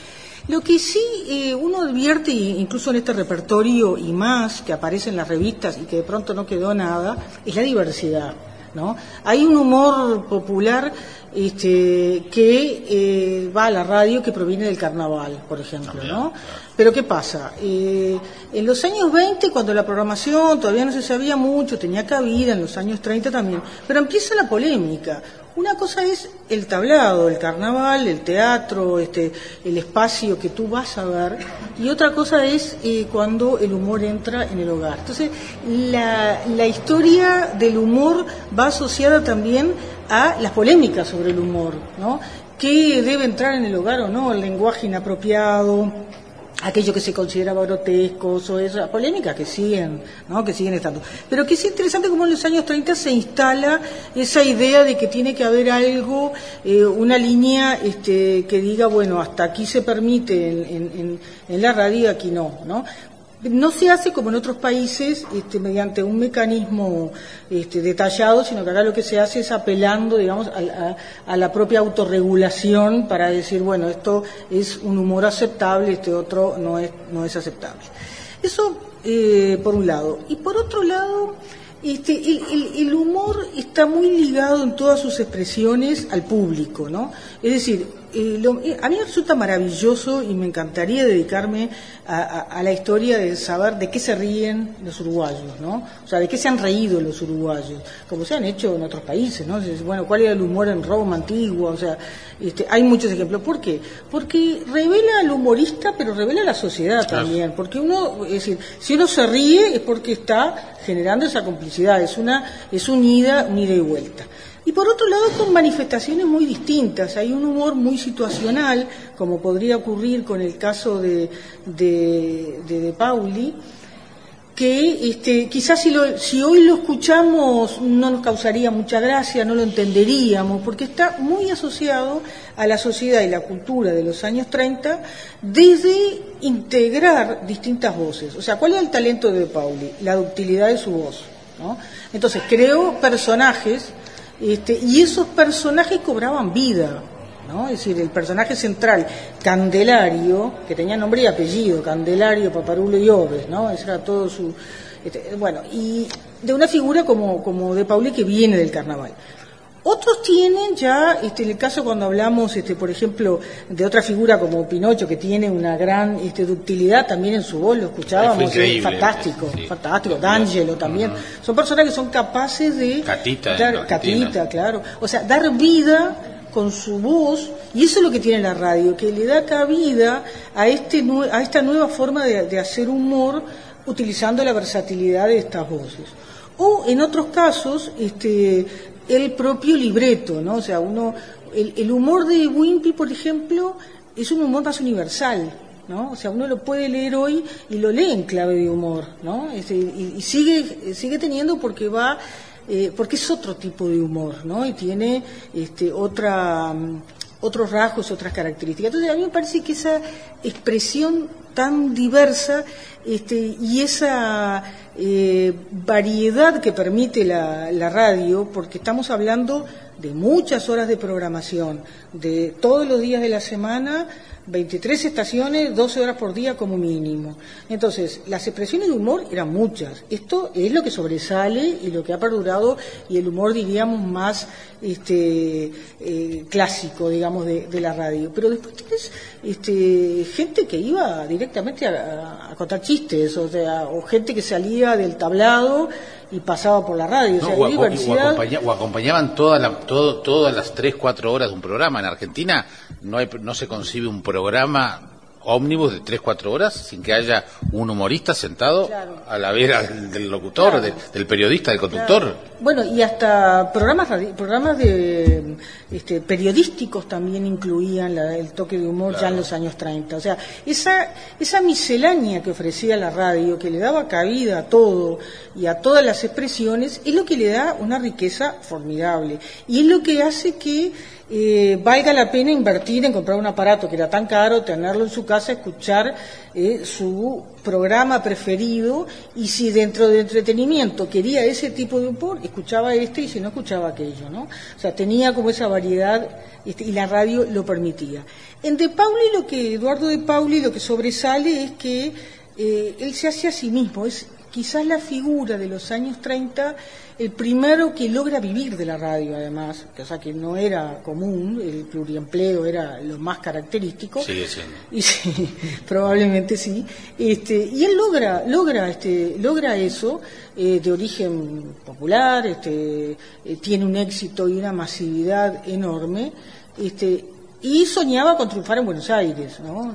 Lo que sí eh, uno advierte, incluso en este repertorio y más que aparece en las revistas y que de pronto no quedó nada, es la diversidad. ¿no? Hay un humor popular este, que eh, va a la radio que proviene del carnaval, por ejemplo, ¿no? Pero ¿qué pasa? Eh, en los años 20, cuando la programación todavía no se sabía mucho, tenía cabida, en los años 30 también, pero empieza la polémica. Una cosa es el tablado, el carnaval, el teatro, este, el espacio que tú vas a ver, y otra cosa es eh, cuando el humor entra en el hogar. Entonces, la, la historia del humor va asociada también a las polémicas sobre el humor, ¿no? ¿Qué debe entrar en el hogar o no? El lenguaje inapropiado, aquello que se consideraba grotesco, o esas polémicas que siguen, ¿no? que siguen estando. Pero que es interesante como en los años 30 se instala esa idea de que tiene que haber algo, eh, una línea este, que diga, bueno, hasta aquí se permite en, la radio aquí no, ¿no? No se hace como en otros países este, mediante un mecanismo este, detallado, sino que acá lo que se hace es apelando, digamos, a, a- a la propia autorregulación para decir, bueno, esto es un humor aceptable, este otro no es, no es aceptable. Eso eh, por un lado. Y por otro lado, este, el, el- el humor está muy ligado en todas sus expresiones al público, ¿no? Es decir, eh, lo- eh, a mí me resulta maravilloso y me encantaría dedicarme a, a- a la historia de saber de qué se ríen los uruguayos, ¿no? O sea, de qué se han reído los uruguayos, como se han hecho en otros países, ¿no? Bueno, ¿cuál era el humor en Roma antigua? O sea, este, hay muchos ejemplos. ¿Por qué? Porque revela al humorista, pero revela a la sociedad también. Porque uno, es decir, si uno se ríe es porque está generando esa complicidad, es una, es un ida, un ida y vuelta. Y por otro lado, con manifestaciones muy distintas. Hay un humor muy situacional, como podría ocurrir con el caso de, de, de, De Pauli, que este, quizás si, lo- si hoy lo escuchamos no nos causaría mucha gracia, no lo entenderíamos, porque está muy asociado a la sociedad y la cultura de los años 30 desde integrar distintas voces. O sea, ¿cuál es el talento de Pauli? La ductilidad de su voz. ¿no? Entonces, creó personajes este, y esos personajes cobraban vida. ¿No? Es decir, el personaje central, Candelario, que tenía nombre y apellido, Candelario, Paparulo y Oves, ¿no? Ese era todo su... este, bueno, y de una figura como, como de Pauli que viene del carnaval. Otros tienen ya, este, en el caso cuando hablamos, este, por ejemplo, de otra figura como Pinocho, que tiene una gran este, ductilidad también en su voz, lo escuchábamos, es fantástico,
sí.
fantástico, D'Angelo también. Son personas que son capaces de
Catita,
dar. Catita, claro. O sea, dar vida con su voz, y eso es lo que tiene la radio, que le da cabida a, este, a esta nueva forma de, de hacer humor utilizando la versatilidad de estas voces. O en otros casos, este, el propio libreto, ¿no? O sea, uno, el, el humor de Wimpy, por ejemplo, es un humor más universal, ¿no? O sea, uno lo puede leer hoy y lo lee en clave de humor, ¿no? Este, y, y sigue, sigue teniendo porque va, eh, porque es otro tipo de humor, ¿no? Y tiene este, otra, mm, otros rasgos, otras características. Entonces, a mí me parece que esa expresión tan diversa este, y esa eh, variedad que permite la, la radio, porque estamos hablando de muchas horas de programación, de todos los días de la semana, 23 estaciones, 12 horas por día como mínimo. Entonces, las expresiones de humor eran muchas. Esto es lo que sobresale y lo que ha perdurado y el humor, diríamos, más este, eh, clásico, digamos, de, de la radio. Pero después tienes este, gente que iba directamente a, a contar chistes, o sea, o gente que salía del tablado y pasaba por la radio.
No,
o sea,
o, acompaña- o acompañaban toda la- todo- todas las 3, 4 horas de un programa. En Argentina no, hay, no se concibe un programa ómnibus de 3, 4 horas sin que haya un humorista sentado a la vera del, del locutor,
Claro.
del, del periodista, del conductor.
Bueno, y hasta programas programas de este, periodísticos también incluían la- el toque de humor ya en los años 30. O sea, esa, esa miscelánea que ofrecía la radio, que le daba cabida a todo y a todas las expresiones, es lo que le da una riqueza formidable. Y es lo que hace que eh, valga la pena invertir en comprar un aparato que era tan caro, tenerlo en su casa, escuchar eh, su programa preferido y si dentro de entretenimiento quería ese tipo de humor, escuchaba este y si no escuchaba aquello, ¿no? O sea, tenía como esa variedad este, y la radio lo permitía. En De Pauli lo que, Eduardo De Pauli lo que sobresale es que eh, él se hace a sí mismo, es quizás la figura de los años 30 el primero que logra vivir de la radio además, que, o sea que no era común, el pluriempleo era lo más característico.
Sigue siendo.
Y sí, <laughs> probablemente sí. Este, y él logra, logra, este, logra eso eh, de origen popular, este, eh, tiene un éxito y una masividad enorme, este, y soñaba con triunfar en Buenos Aires, ¿no?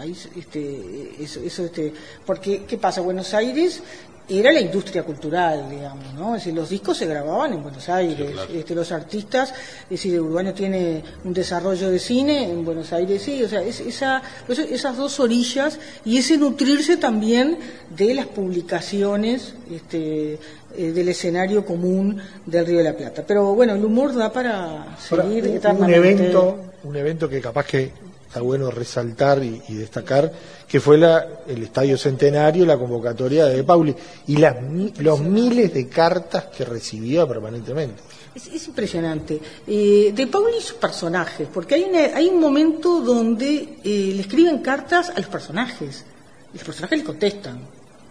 Ahí, este, eso, eso, este, porque qué pasa, Buenos Aires era la industria cultural, digamos, ¿no? Es decir, los discos se grababan en Buenos Aires, este, los artistas, es decir, Urbano tiene un desarrollo de cine, en Buenos Aires sí, o sea, es, esa, pues, esas dos orillas y ese nutrirse también de las publicaciones este, eh, del escenario común del Río de la Plata. Pero bueno, el humor da para
Ahora,
seguir
un- un evento, un evento que capaz que está bueno resaltar y, y destacar, que fue la, el Estadio Centenario, la convocatoria de Pauli, y las, los miles de cartas que recibía permanentemente.
Es, es impresionante. Eh, de Pauli y sus personajes, porque hay, una- hay un momento donde eh, le escriben cartas a los personajes. Y los personajes le contestan.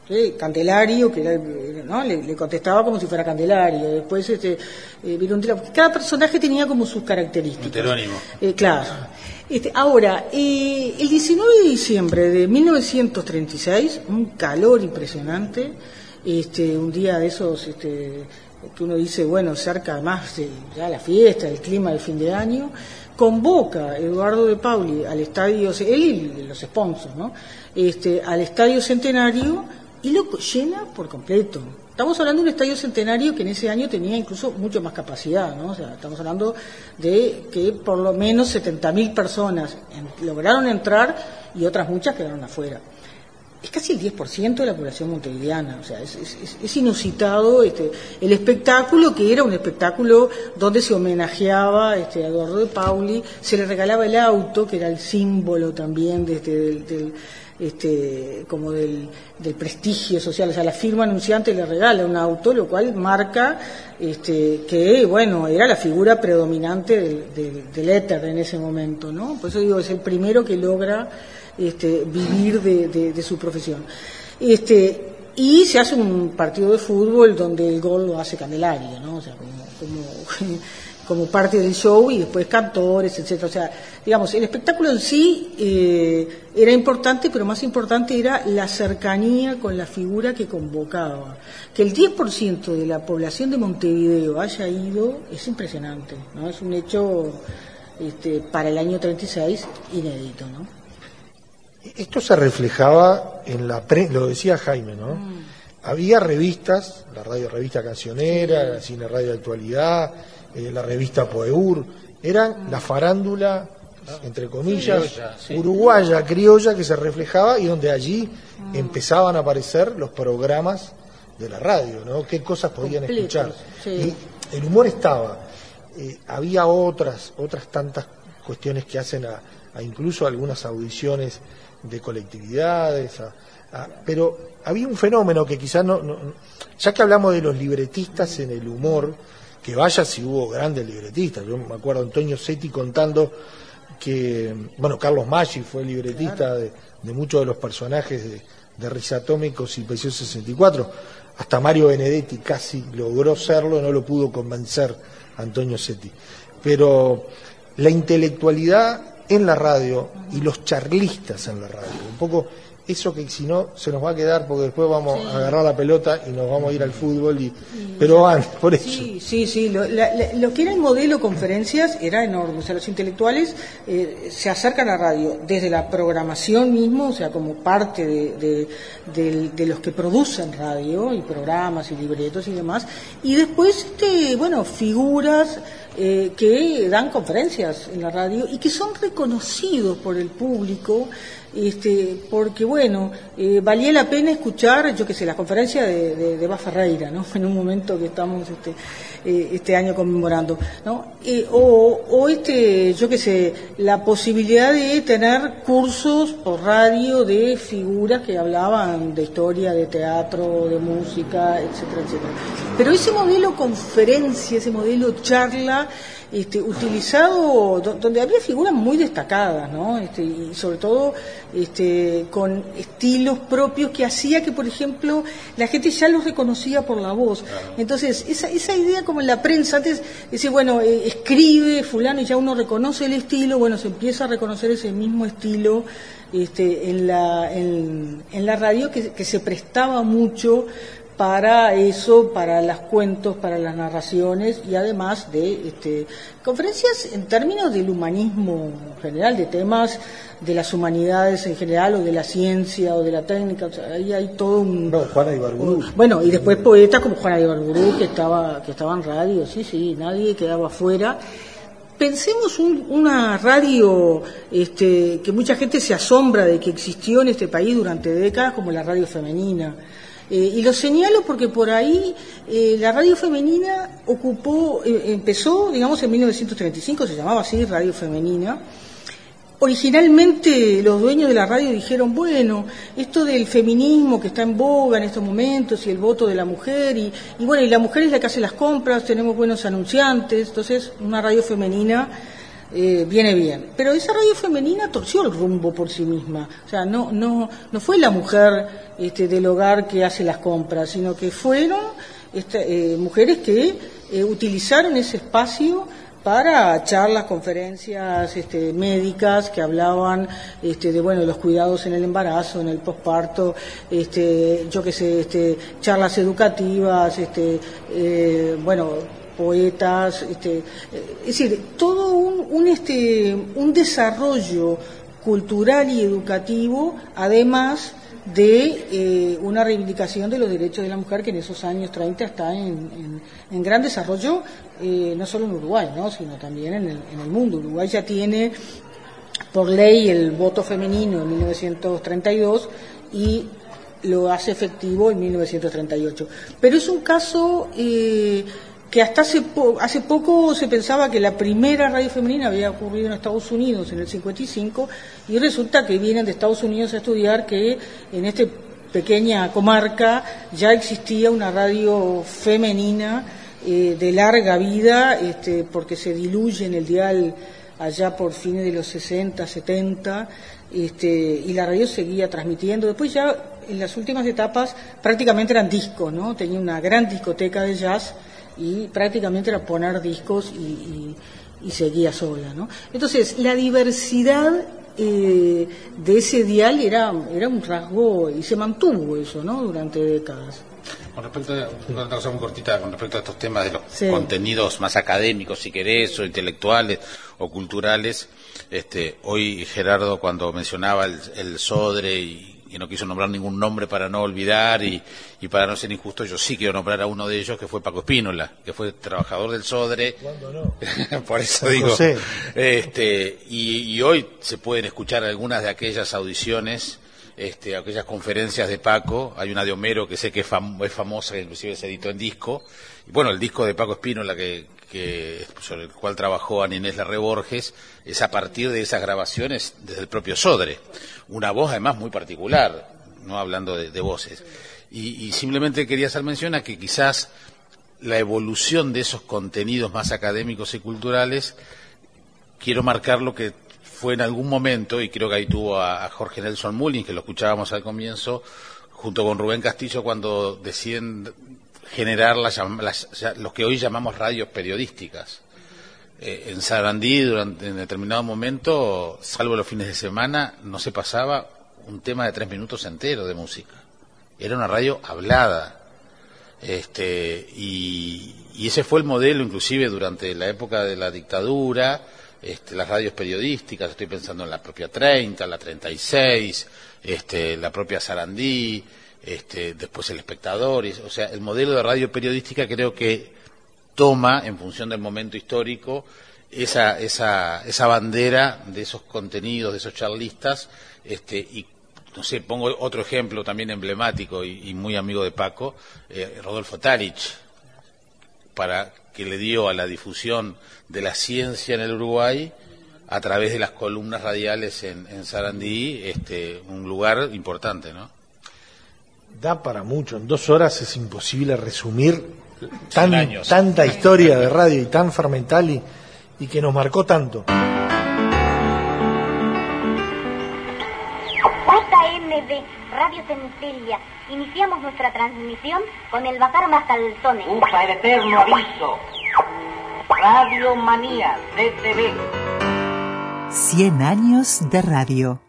¿Sí? Candelario, que era, el- ¿no? le, le contestaba como si fuera Candelario. Después, este, eh, cada personaje tenía como sus características. Eh, claro. Este, ahora, eh, el 19 de diciembre de 1936, un calor impresionante, este, un día de esos este, que uno dice, bueno, cerca más de ya la fiesta, el clima del fin de año, convoca Eduardo de Pauli al estadio, él y los sponsors, ¿no? Este, al estadio centenario y lo llena por completo. Estamos hablando de un estadio centenario que en ese año tenía incluso mucho más capacidad, ¿no? O sea, estamos hablando de que por lo menos 70.000 personas lograron entrar y otras muchas quedaron afuera. Es casi el 10% de la población montevideana, o sea, es, inusitado este, el espectáculo, que era un espectáculo donde se homenajeaba este, a Eduardo de Pauli, se le regalaba el auto, que era el símbolo también de este, del, este, como del, prestigio social, o sea, la firma anunciante le regala un auto, lo cual marca este, que, bueno, era la figura predominante del, del, éter en ese momento, ¿no? Por eso digo, es el primero que logra este, vivir de su profesión. Este, y se hace un partido de fútbol donde el gol lo hace Candelario, ¿no? O sea, como, como, <laughs> como parte del show y después cantores, etcétera. O sea, digamos, el espectáculo en sí eh, era importante, pero más importante era la cercanía con la figura que convocaba. Que el 10% de la población de Montevideo haya ido es impresionante, ¿no? Es un hecho este, para el año 36 inédito, ¿no?
Esto se reflejaba en la pre- lo decía Jaime, ¿no? Había revistas, la radio revista cancionera, la cine radio actualidad, eh, la revista Poeur, eran la farándula, entre comillas,
Criolla, sí.
uruguaya, criolla, que se reflejaba y donde allí empezaban a aparecer los programas de la radio, ¿no? Qué cosas podían
Completos,
escuchar.
sí.
Y el humor estaba. Eh, había otras, otras tantas cuestiones que hacen a, a incluso algunas audiciones de colectividades, a- a- pero había un fenómeno que quizás no, no- no- ya que hablamos de los libretistas en el humor, que vaya si hubo grandes libretistas, yo me acuerdo Antonio Setti contando que, bueno, Carlos Maggi fue libretista de, de muchos de los personajes de, de Risa Atómicos y Pasión 64. Hasta Mario Benedetti casi logró serlo, no lo pudo convencer Antonio Setti. Pero la intelectualidad en la radio y los charlistas en la radio, un poco eso que si no se nos va a quedar porque después vamos a agarrar la pelota y nos vamos a ir al fútbol y pero van por eso
Sí, sí, sí. Lo, la- lo que era el modelo conferencias era enorme. O sea, los intelectuales eh, se acercan a radio desde la programación mismo, o sea, como parte de, de- de los que producen radio y programas y libretos y demás. Y después, este, bueno, figuras eh, que dan conferencias en la radio y que son reconocidos por el público este, porque bueno, eh, valía la pena escuchar, yo que sé, la conferencia de, de, de Ferreira, ¿no? <laughs> En un momento que estamos este, eh, este año conmemorando, ¿no? Eh, o, o este, yo que sé, la posibilidad de tener cursos por radio de figuras que hablaban de historia, de teatro, de música, etcétera, etcétera. Pero ese modelo conferencia, ese modelo charla, este, utilizado do- donde había figuras muy destacadas, ¿no? Este, y sobre todo este, con estilos propios que hacía que, por ejemplo, la gente ya los reconocía por la voz. Entonces, esa, esa idea como en la prensa, antes decía, bueno, eh, escribe fulano y ya uno reconoce el estilo, bueno, se empieza a reconocer ese mismo estilo este, en, la, en, en la radio que, que se prestaba mucho para eso, para los cuentos, para las narraciones y además de este, conferencias en términos del humanismo en general, de temas de las humanidades en general o de la ciencia o de la técnica, o sea, ahí hay todo un...
Juana Ibargurú.
Bueno, y después poetas como Juana de Ibargurú que estaba, que estaba en radio, sí, sí, nadie quedaba fuera. Pensemos un- una radio este, que mucha gente se asombra de que existió en este país durante décadas como la radio femenina. Eh, y lo señalo porque por ahí eh, la radio femenina ocupó, eh, empezó, digamos, en 1935, se llamaba así, Radio Femenina. Originalmente los dueños de la radio dijeron, bueno, esto del feminismo que está en boga en estos momentos y el voto de la mujer, y, y bueno, y la mujer es la que hace las compras, tenemos buenos anunciantes, entonces una radio femenina eh, viene bien. Pero esa radio femenina torció el rumbo por sí misma. O sea, no, no, no fue la mujer este, del hogar que hace las compras, sino que fueron este, eh, mujeres que eh, utilizaron ese espacio para charlas, conferencias este, médicas que hablaban este, de bueno los cuidados en el embarazo, en el posparto, este, yo qué sé, este, charlas educativas, este, eh, bueno poetas, este, es decir, todo un, un, este, un desarrollo cultural y educativo, además de eh, una reivindicación de los derechos de la mujer que en esos años 30 está en, en- en gran desarrollo, eh, no solo en Uruguay, ¿no? sino también en el, en el mundo. Uruguay ya tiene por ley el voto femenino en 1932 y lo hace efectivo en 1938. Pero es un caso eh, que hasta hace, po- hace poco se pensaba que la primera radio femenina había ocurrido en Estados Unidos en el 55 y resulta que vienen de Estados Unidos a estudiar que en esta pequeña comarca ya existía una radio femenina eh, de larga vida este, porque se diluye en el dial allá por fines de los 60, 70, este, y la radio seguía transmitiendo. Después ya en las últimas etapas prácticamente eran discos, ¿no? Tenía una gran discoteca de jazz y prácticamente era poner discos y, y- y seguía sola, ¿no? Entonces, la diversidad eh, de ese dial era, era un rasgo y se mantuvo eso, ¿no? Durante décadas.
Con respecto a, una muy cortita, con respecto a estos temas de los
Sí.
contenidos más académicos, si querés, o intelectuales o culturales, este, hoy Gerardo cuando mencionaba el, el Sodre y, y no quiso nombrar ningún nombre para no olvidar y, y para no ser injusto, yo sí quiero nombrar a uno de ellos que fue Paco Espínola, que fue trabajador del Sodre. <laughs> Por eso
San
digo.
José.
Este, y, y hoy se pueden escuchar algunas de aquellas audiciones, este, aquellas conferencias de Paco. Hay una de Homero que sé que es, fam- es famosa, que inclusive se editó en disco. Y bueno, el disco de Paco Espínola, que, que, sobre el cual trabajó Ana Inés Larre Borges, es a partir de esas grabaciones desde el propio Sodre. Una voz además muy particular, no hablando de, voces. Y, y simplemente quería hacer mención a que quizás la evolución de esos contenidos más académicos y culturales, quiero marcar lo que fue en algún momento, y creo que ahí tuvo a, a Jorge Nelson Mullins, que lo escuchábamos al comienzo, junto con Rubén Castillo, cuando deciden generar las, las- los que hoy llamamos radios periodísticas. Eh, en Sarandí, durante en determinado momento, salvo los fines de semana, no se pasaba un tema de tres minutos entero de música. Era una radio hablada. Este, y, y ese fue el modelo, inclusive durante la época de la dictadura, este, las radios periodísticas, estoy pensando en la propia 30, la 36, este, la propia Sarandí, este, después el espectador, y- o sea, el modelo de radio periodística creo que toma, en función del momento histórico, esa, esa, esa bandera de esos contenidos, de esos charlistas, este, y no sé, pongo otro ejemplo también emblemático y, muy amigo de Paco, eh, Rodolfo Tarich, para que le dio a la difusión de la ciencia en el Uruguay a través de las columnas radiales en, en Sarandí, este, un lugar importante, ¿no?
Da para mucho, en dos horas es imposible resumir tan,
años.
tanta historia de radio y tan fermental y, y que nos marcó tanto.
JMB, Radio Centella. Iniciamos nuestra transmisión con el Bajar Mascalzones.
Ufa, el eterno aviso. Radio Manía, DTV.
100 años de radio.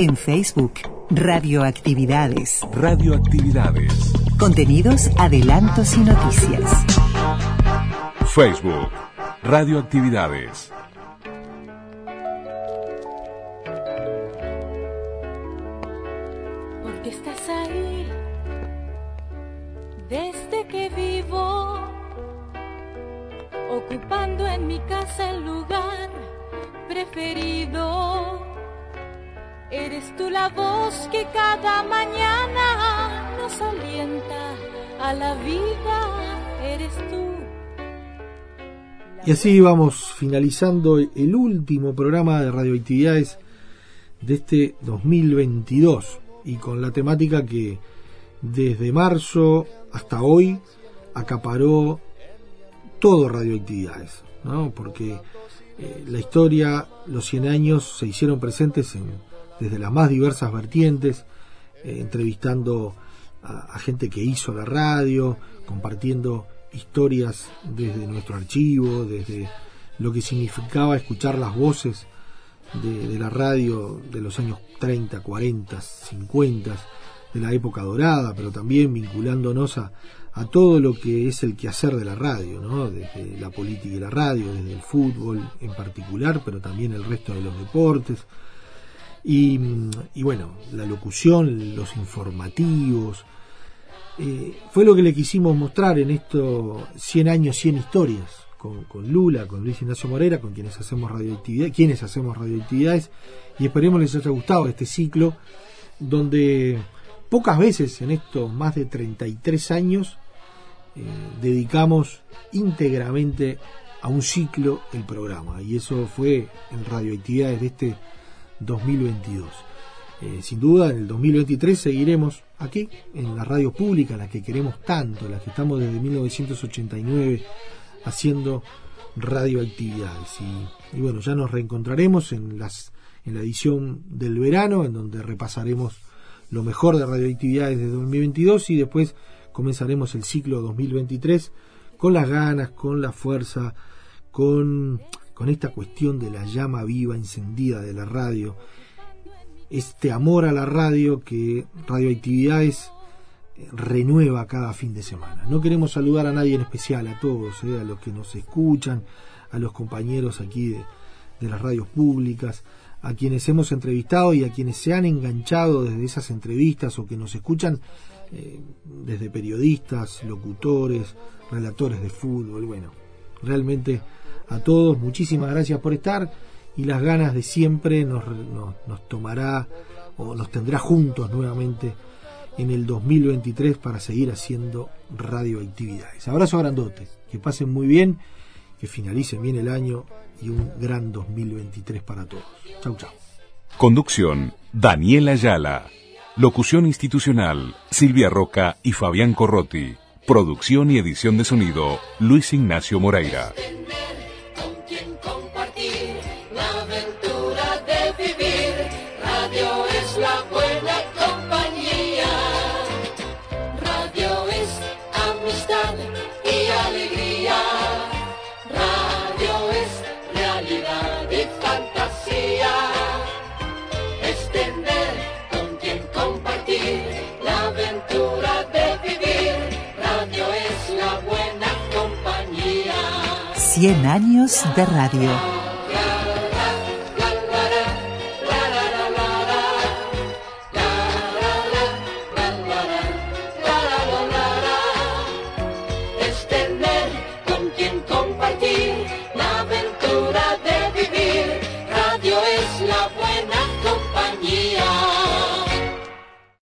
En Facebook, Radioactividades.
Radioactividades.
Contenidos, adelantos y noticias.
Facebook. Radioactividades.
Porque estás ahí desde que vivo, ocupando en mi casa el lugar preferido. Eres tú la voz que cada mañana nos alienta a la vida. Eres tú.
Y así vamos finalizando el último programa de radioactividades de este 2022 y con la temática que desde marzo hasta hoy acaparó todo radioactividades, ¿no? porque eh, la historia, los 100 años se hicieron presentes en, desde las más diversas vertientes, eh, entrevistando a, gente que hizo la radio, compartiendo historias desde nuestro archivo, desde lo que significaba escuchar las voces de, de la radio de los años 30, 40, 50, de la época dorada, pero también vinculándonos a, a todo lo que es el quehacer de la radio, ¿no? desde la política y la radio, desde el fútbol en particular, pero también el resto de los deportes. Y, y bueno, la locución, los informativos, eh, fue lo que le quisimos mostrar en estos 100 años, 100 historias, con, Lula, con Luis Ignacio Morera, con quienes hacemos radioactividad, quienes hacemos radioactividades, y esperemos les haya gustado este ciclo, donde pocas veces en estos más de 33 años eh, dedicamos íntegramente a un ciclo el programa, y eso fue en radioactividades de este 2022. Eh, sin duda, en el 2023 seguiremos aquí, en la radio pública, la que queremos tanto, la que estamos desde 1989 haciendo radioactividades. Y, y bueno, ya nos reencontraremos en, las, en la edición del verano, en donde repasaremos lo mejor de radioactividades de 2022 y después comenzaremos el ciclo 2023 con las ganas, con la fuerza, con, con esta cuestión de la llama viva, encendida de la radio este amor a la radio que Radioactividades eh, renueva cada fin de semana. No queremos saludar a nadie en especial, a todos, eh, a los que nos escuchan, a los compañeros aquí de, las radios públicas, a quienes hemos entrevistado y a quienes se han enganchado desde esas entrevistas o que nos escuchan eh, desde periodistas, locutores, relatores de fútbol, bueno, realmente a todos muchísimas gracias por estar y las ganas de siempre nos, nos, tomará o nos tendrá juntos nuevamente en el 2023 para seguir haciendo radioactividades. Abrazo grandote, que pasen muy bien, que finalicen bien el año y un gran 2023 para todos. Chau, chau.
Conducción, Daniela Ayala. Locución institucional, Silvia Roca y Fabián Corrotti. Producción y edición de sonido, Luis Ignacio Moreira.
100 años de radio.